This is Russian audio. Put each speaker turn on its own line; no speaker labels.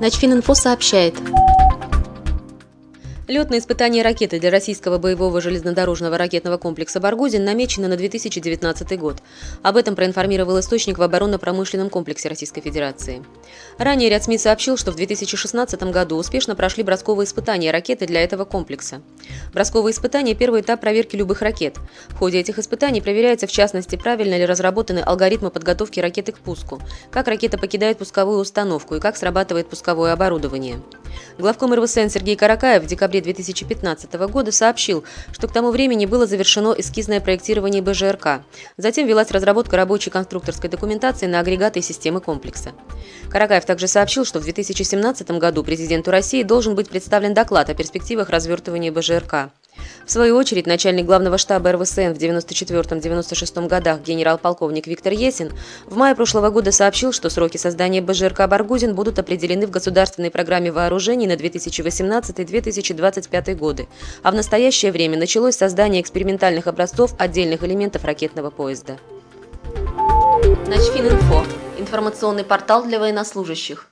Начфининфо сообщает. Летные испытания ракеты для российского боевого железнодорожного ракетного комплекса «Баргузин» намечены на 2019 год. Об этом проинформировал источник в оборонно-промышленном комплексе Российской Федерации. Ранее ряд СМИ сообщил, что в 2016 году успешно прошли бросковые испытания ракеты для этого комплекса. Бросковые испытания – первый этап проверки любых ракет. В ходе этих испытаний проверяется, в частности, правильно ли разработаны алгоритмы подготовки ракеты к пуску, как ракета покидает пусковую установку и как срабатывает пусковое оборудование. Главком РВСН Сергей Каракаев в декабре 2015 года сообщил, что к тому времени было завершено эскизное проектирование БЖРК. Затем велась разработка рабочей конструкторской документации на агрегаты и системы комплекса. Каракаев также сообщил, что в 2017 году президенту России должен быть представлен доклад о перспективах развертывания БЖРК. В свою очередь, начальник главного штаба РВСН в 94-96 годах генерал-полковник Виктор Есин в мае прошлого года сообщил, что сроки создания БЖРК «Баргузин» будут определены в государственной программе вооружений на 2018-2025 годы, а в настоящее время началось создание экспериментальных образцов отдельных элементов ракетного поезда. Начфининфо – информационный портал для военнослужащих.